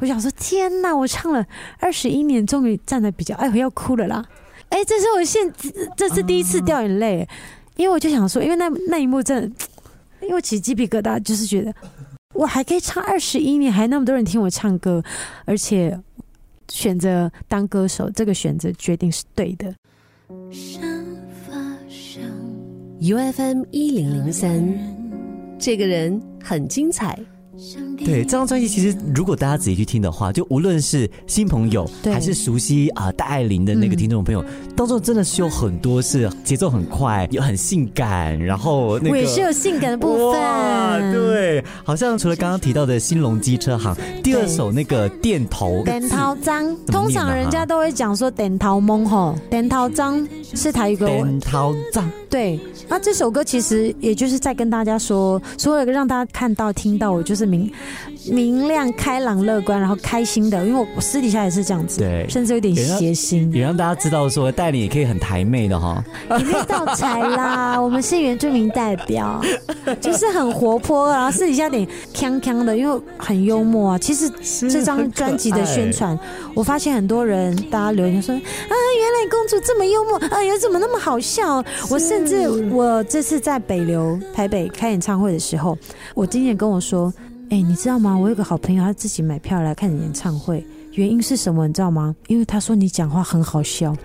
我想说，天哪！我唱了二十一年，终于站得比较，哎，我要哭了啦！哎，这是我现这是第一次掉眼泪，因为我就想说，因为那那一幕真的，因为起鸡皮疙瘩，就是觉得我还可以唱二十一年，还那么多人听我唱歌，而且选择当歌手，这个选择决定是对的。U F M 一零零三，这个人很精彩。对这张专辑，其实如果大家仔细去听的话，就无论是新朋友还是熟悉啊戴爱玲的那个听众朋友，当中真的是有很多是节奏很快，又很性感，然后那个也是有性感的部分。对，好像除了刚刚提到的新隆机车行，第二首那个电头电头章，通常人家都会讲说电头蒙吼，电头章是台语歌。电头章，对。那这首歌其实也就是在跟大家说，所有让大家看到、听到，我就是明明亮、开朗、乐观，然后开心的。因为我私底下也是这样子，对，甚至有点邪心，也让大家知道说，带领也可以很台妹的哈。也没到才啦，我们是原住民代表，就是很活泼，然后私底下点锵锵的，因为很幽默啊。其实这张专辑的宣传，我发现很多人大家留言说啊，原来公主这么幽默，哎呀，怎么那么好笑？我甚至。我这次在北流台北开演唱会的时候，我经纪人跟我说：“哎，你知道吗？我有个好朋友，他自己买票来看演唱会，原因是什么？你知道吗？因为他说你讲话很好笑。”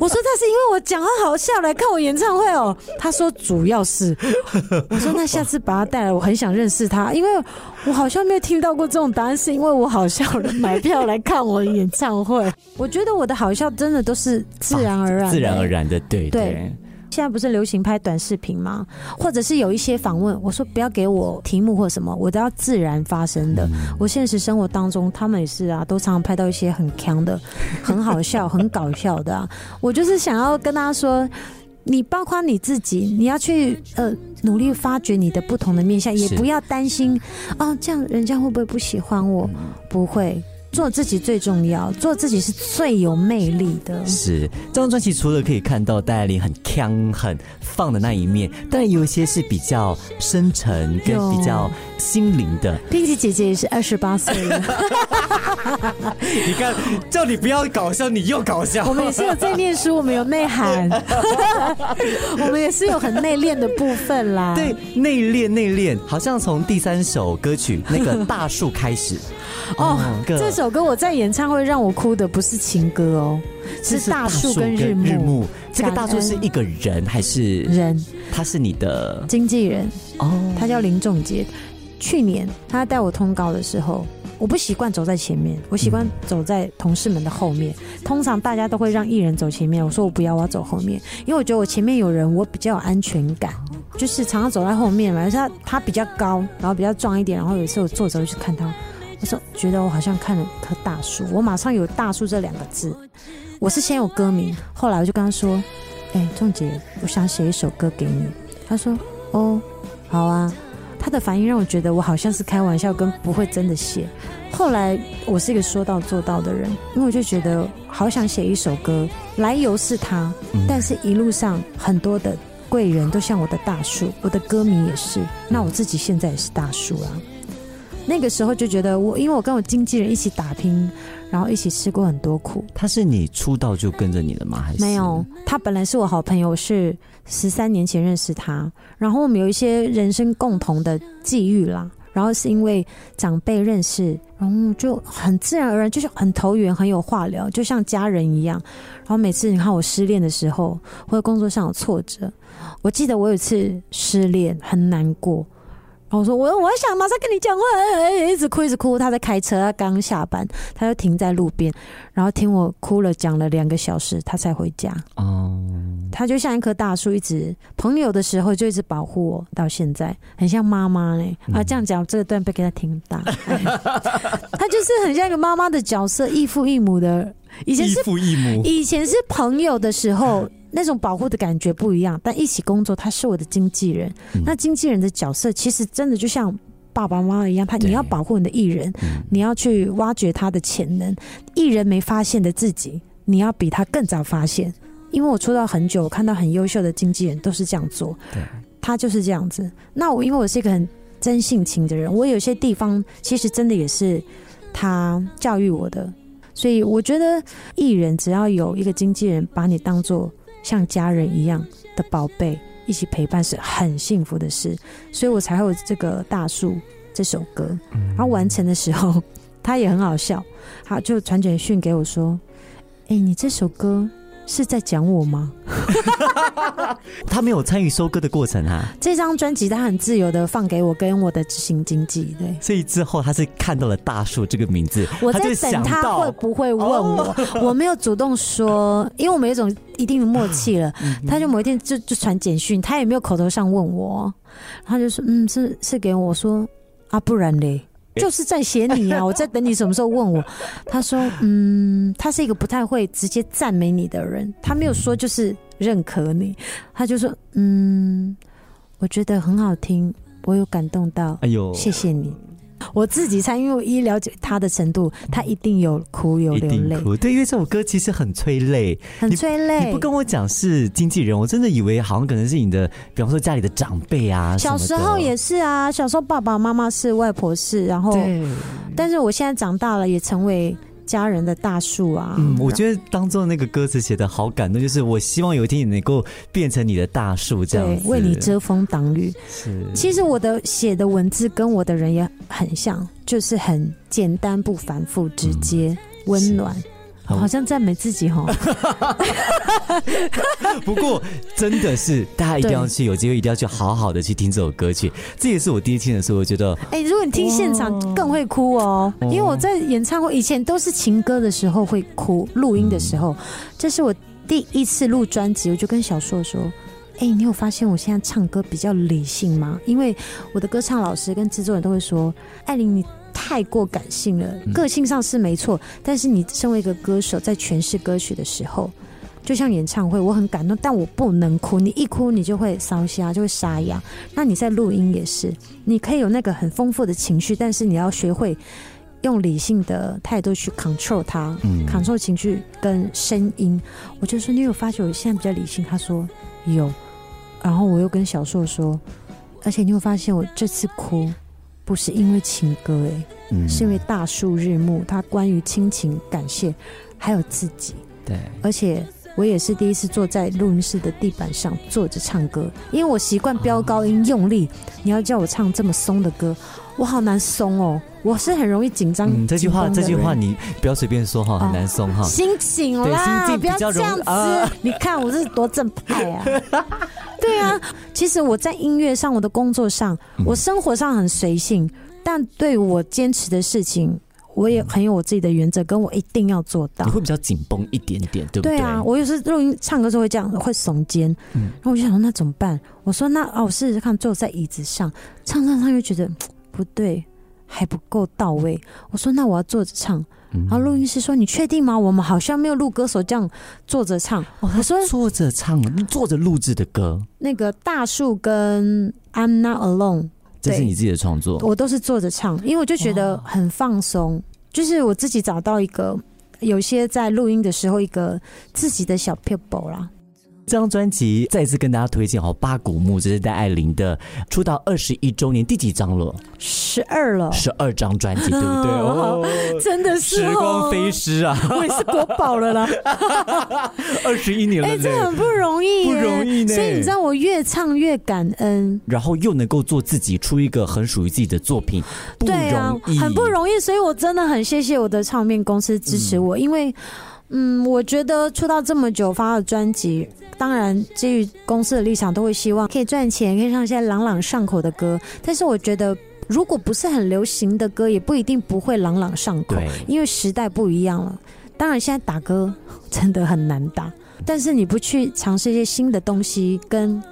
我说：“他是因为我讲话好笑来看我演唱会哦。”他说：“主要是。”我说：“那下次把他带来，我很想认识他，因为我好像没有听到过这种答案，是因为我好笑了买票来看我演唱会。我觉得我的好笑真的都是自然而然、自然而然的，对对。”现在不是流行拍短视频吗？或者是有一些访问，我说不要给我题目或什么，我都要自然发生的。我现实生活当中，他们也是啊，都常常拍到一些很强的、很好笑、很搞笑的。我就是想要跟大家说，你包括你自己，你要去呃努力发掘你的不同的面相，也不要担心啊，这样人家会不会不喜欢我？不会。做自己最重要，做自己是最有魅力的。是这张专辑除了可以看到戴爱玲很强、很放的那一面，但有一些是比较深沉跟比较心灵的。冰淇姐姐也是二十八岁了，你看，叫你不要搞笑，你又搞笑。我们也是有在念书，我们有内涵，我们也是有很内敛的部分啦。对，内敛内敛，好像从第三首歌曲那个大树开始。哦，这首歌我在演唱会让我哭的不是情歌哦，是大树跟日暮。这个大树是一个人还是人？他是你的经纪人哦，他叫林仲杰。去年他带我通告的时候，我不习惯走在前面，我习惯走在同事们的后面。通常大家都会让艺人走前面，我说我不要，我要走后面，因为我觉得我前面有人，我比较有安全感。就是常常走在后面嘛，而且他他比较高，然后比较壮一点，然后有一次我坐着去看他。我说觉得我好像看了棵大树，我马上有“大树”这两个字。我是先有歌名，后来我就跟他说：“哎，仲杰，我想写一首歌给你。”他说：“哦，好啊。”他的反应让我觉得我好像是开玩笑，跟不会真的写。后来我是一个说到做到的人，因为我就觉得好想写一首歌，来由是他，但是一路上很多的贵人都像我的大树，我的歌迷也是，那我自己现在也是大树啊。那个时候就觉得我，因为我跟我经纪人一起打拼，然后一起吃过很多苦。他是你出道就跟着你的吗？还是没有？他本来是我好朋友，是十三年前认识他，然后我们有一些人生共同的际遇啦。然后是因为长辈认识，然后就很自然而然，就是很投缘，很有话聊，就像家人一样。然后每次你看我失恋的时候，或者工作上有挫折，我记得我有一次失恋很难过。我说我我想马上跟你讲话，一直哭一直哭。他在开车，他刚下班，他就停在路边，然后听我哭了，讲了两个小时，他才回家。哦，他就像一棵大树，一直朋友的时候就一直保护我，到现在很像妈妈呢。啊，这样讲这个段被给他听大，他就是很像一个妈妈的角色，异父异母的。以前是异父异母，以前是朋友的时候。那种保护的感觉不一样，但一起工作，他是我的经纪人。那经纪人的角色其实真的就像爸爸妈妈一样，他你要保护你的艺人，你要去挖掘他的潜能。艺人没发现的自己，你要比他更早发现。因为我出道很久，我看到很优秀的经纪人都是这样做，他就是这样子。那我因为我是一个很真性情的人，我有些地方其实真的也是他教育我的。所以我觉得艺人只要有一个经纪人把你当做像家人一样的宝贝，一起陪伴是很幸福的事。所以我才会有这个大树这首歌。然后完成的时候，他也很好笑，他就传简讯给我说：“哎，你这首歌。”是在讲我吗？他没有参与收割的过程啊。这张专辑他很自由的放给我跟我的执行经纪，对。所以之后他是看到了大树这个名字，我在等他会不会问我，我没有主动说，因为我们有一种一定的默契了。他就某一天就就传简讯，他也没有口头上问我，他就说嗯是是给我说啊不然嘞。就是在写你啊！我在等你什么时候问我。他说：“嗯，他是一个不太会直接赞美你的人，他没有说就是认可你，他就说：嗯，我觉得很好听，我有感动到。哎呦，谢谢你。”我自己猜，因为我一了解他的程度，他一定有哭有流泪。对，因为这首歌其实很催泪，很催泪。你不跟我讲是经纪人，我真的以为好像可能是你的，比方说家里的长辈啊。小时候也是啊，小时候爸爸妈妈是，外婆是，然后，但是我现在长大了，也成为。家人的大树啊，嗯，我觉得当中那个歌词写的好感动，就是我希望有一天你能够变成你的大树，这样为你遮风挡雨。是，其实我的写的文字跟我的人也很像，就是很简单不繁复，直接温暖。好像赞美自己哈，不过真的是大家一定要去，有机会一定要去好好的去听这首歌曲。这也是我第一听的时候，我觉得，哎，如果你听现场更会哭哦，因为我在演唱会以前都是情歌的时候会哭，录音的时候，这是我第一次录专辑，我就跟小硕说，哎，你有发现我现在唱歌比较理性吗？因为我的歌唱老师跟制作人都会说，艾琳你。太过感性了，个性上是没错，但是你身为一个歌手，在诠释歌曲的时候，就像演唱会，我很感动，但我不能哭，你一哭你就会烧瞎，就会沙哑。那你在录音也是，你可以有那个很丰富的情绪，但是你要学会用理性的态度去 control 它嗯，control 情绪跟声音。我就说，你有发觉我现在比较理性？他说有，然后我又跟小硕说，而且你有发现我这次哭。不是因为情歌哎，是因为大树日暮，它关于亲情、感谢，还有自己。对，而且我也是第一次坐在录音室的地板上坐着唱歌，因为我习惯飙高音用力。你要叫我唱这么松的歌，我好难松哦，我是很容易紧张。这句话，这句话你不要随便说哈，很难松哈。心情啦，不要这样子。你看我这是多正派啊。对啊，其实我在音乐上，我的工作上，我生活上很随性，但对我坚持的事情，我也很有我自己的原则，跟我一定要做到。你会比较紧绷一点点，对不对？对啊，我有时录音唱歌时候会这样，会耸肩，嗯，然后我就想说那怎么办？我说那啊，我试试看坐在椅子上唱唱唱，又觉得不对，还不够到位。我说那我要坐着唱。然后录音师说：“你确定吗？我们好像没有录歌手这样坐着唱。”我说：“坐着唱，坐着录制的歌。”那个大树跟《I'm Not Alone》，这是你自己的创作。我都是坐着唱，因为我就觉得很放松，就是我自己找到一个有些在录音的时候一个自己的小 people 啦。这张专辑再次跟大家推荐哦，八古墓这是戴爱玲的出道二十一周年第几张了？十二了，十二张专辑，对不对？哦，真的是时光飞逝啊！我也是国宝了啦，二十一年了，哎，这很不容易，不容易呢。所以你知道，我越唱越感恩，然后又能够做自己，出一个很属于自己的作品，对啊，很不容易。所以我真的很谢谢我的唱片公司支持我，因为。嗯，我觉得出道这么久发了专辑，当然基于公司的立场，都会希望可以赚钱，可以唱一些朗朗上口的歌。但是我觉得，如果不是很流行的歌，也不一定不会朗朗上口，因为时代不一样了。当然，现在打歌 真的很难打，但是你不去尝试一些新的东西，跟。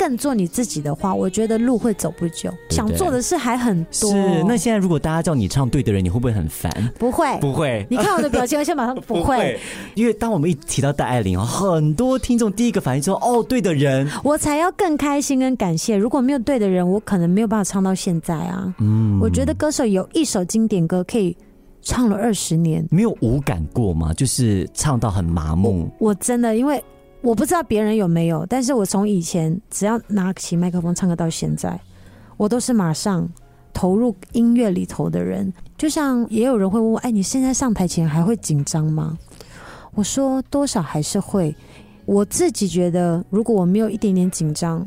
更做你自己的话，我觉得路会走不久。想做的事还很多。是，那现在如果大家叫你唱对的人，你会不会很烦？不会，不会。你看我的表情，我先马上不会。因为当我们一提到戴爱玲，很多听众第一个反应说：“哦，对的人。”我才要更开心跟感谢。如果没有对的人，我可能没有办法唱到现在啊。嗯，我觉得歌手有一首经典歌可以唱了二十年，没有无感过吗？就是唱到很麻木。我真的因为。我不知道别人有没有，但是我从以前只要拿起麦克风唱歌到现在，我都是马上投入音乐里头的人。就像也有人会问我，哎，你现在上台前还会紧张吗？我说多少还是会。我自己觉得，如果我没有一点点紧张，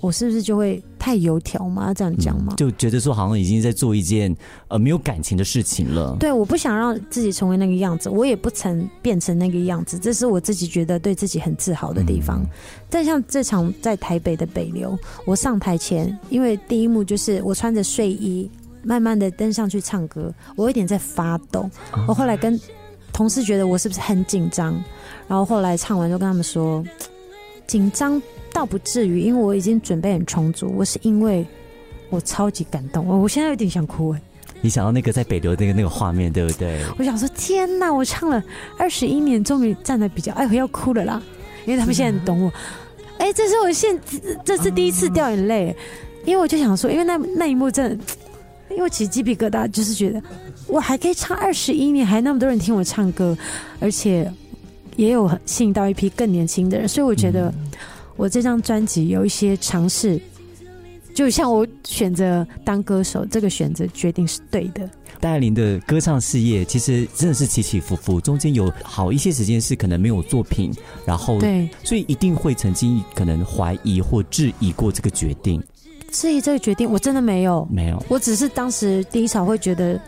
我是不是就会太油条吗？要这样讲吗？就觉得说好像已经在做一件呃没有感情的事情了。对，我不想让自己成为那个样子，我也不曾变成那个样子，这是我自己觉得对自己很自豪的地方。但像这场在台北的北流，我上台前，因为第一幕就是我穿着睡衣，慢慢的登上去唱歌，我有点在发抖。我后来跟同事觉得我是不是很紧张？然后后来唱完就跟他们说，紧张倒不至于，因为我已经准备很充足。我是因为我超级感动，我我现在有点想哭哎。你想到那个在北流那个那个画面，对不对？我想说，天哪！我唱了二十一年，终于站得比较，哎，我要哭了啦！因为他们现在很懂我。哎，这是我现这是第一次掉眼泪，因为我就想说，因为那那一幕真的，因为我起鸡皮疙瘩，就是觉得。我还可以唱二十一年，还那么多人听我唱歌，而且也有吸引到一批更年轻的人，所以我觉得我这张专辑有一些尝试，就像我选择当歌手这个选择决定是对的。戴爱玲的歌唱事业其实真的是起起伏伏，中间有好一些时间是可能没有作品，然后对，所以一定会曾经可能怀疑或质疑过这个决定。质疑这个决定，我真的没有，没有，我只是当时第一场会觉得。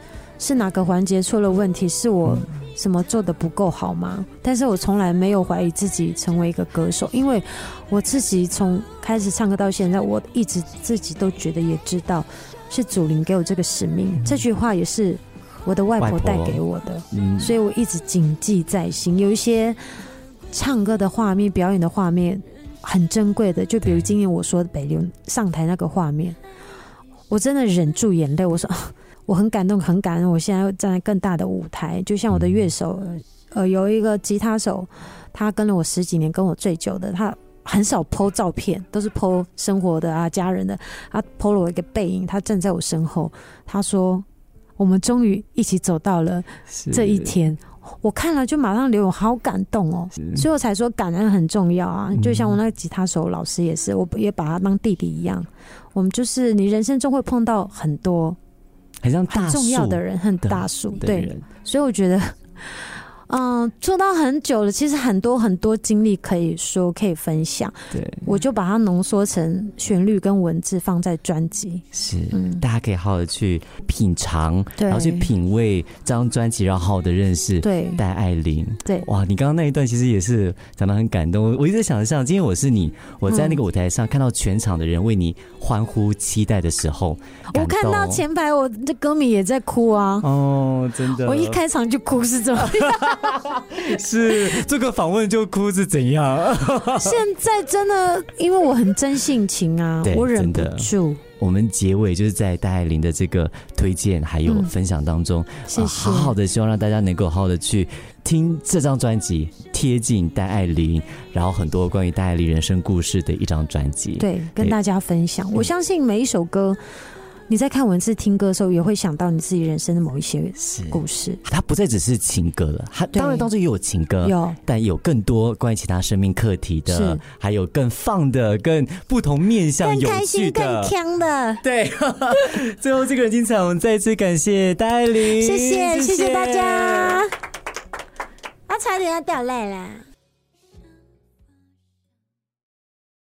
是哪个环节出了问题？是我什么做的不够好吗？但是我从来没有怀疑自己成为一个歌手，因为我自己从开始唱歌到现在，我一直自己都觉得也知道是祖灵给我这个使命。这句话也是我的外婆带给我的，所以我一直谨记在心。有一些唱歌的画面、表演的画面很珍贵的，就比如今年我说北流上台那个画面，我真的忍住眼泪，我说。我很感动，很感恩。我现在站在更大的舞台，就像我的乐手，呃，有一个吉他手，他跟了我十几年，跟我最久的，他很少 PO 照片，都是 PO 生活的啊，家人的。他 PO 了我一个背影，他站在我身后，他说：“我们终于一起走到了这一天。”我看了就马上流，好感动哦，所以我才说感恩很重要啊。就像我那个吉他手老师也是，我也把他当弟弟一样。我们就是你人生中会碰到很多。很像很重要的人，很大树对，所以我觉得。嗯，做到很久了，其实很多很多经历可以说可以分享。对，我就把它浓缩成旋律跟文字放在专辑。是，嗯，大家可以好好的去品尝，然后去品味这张专辑，然后好好的认识对戴爱玲。对，哇，你刚刚那一段其实也是讲的很感动。我一直想象，今天我是你，我在那个舞台上看到全场的人为你欢呼期待的时候，我看到前排我的歌迷也在哭啊。哦，真的，我一开场就哭是怎么？是这个访问就哭是怎样？现在真的，因为我很真性情啊，我忍不住。我们结尾就是在戴爱玲的这个推荐还有分享当中，谢谢。好好的，希望让大家能够好好的去听这张专辑，贴近戴爱玲，然后很多关于戴爱玲人生故事的一张专辑，对，跟大家分享。我相信每一首歌。你在看文字、听歌的时候，也会想到你自己人生的某一些故事。它不再只是情歌了，它当然当中也有情歌，有，但有更多关于其他生命课题的，还有更放的、更不同面向、有趣的、更强的。对，最后这个人精彩，我们再次感谢戴琳，谢谢谢谢大家，啊，差点要掉泪了。